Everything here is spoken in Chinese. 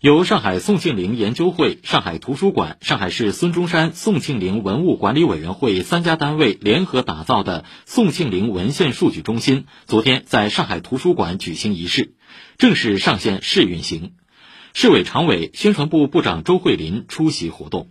由上海宋庆龄研究会、上海图书馆、上海市孙中山宋庆龄文物管理委员会三家单位联合打造的宋庆龄文献数据中心，昨天在上海图书馆举行仪式，正式上线试运行。市委常委、宣传部部长周慧林出席活动。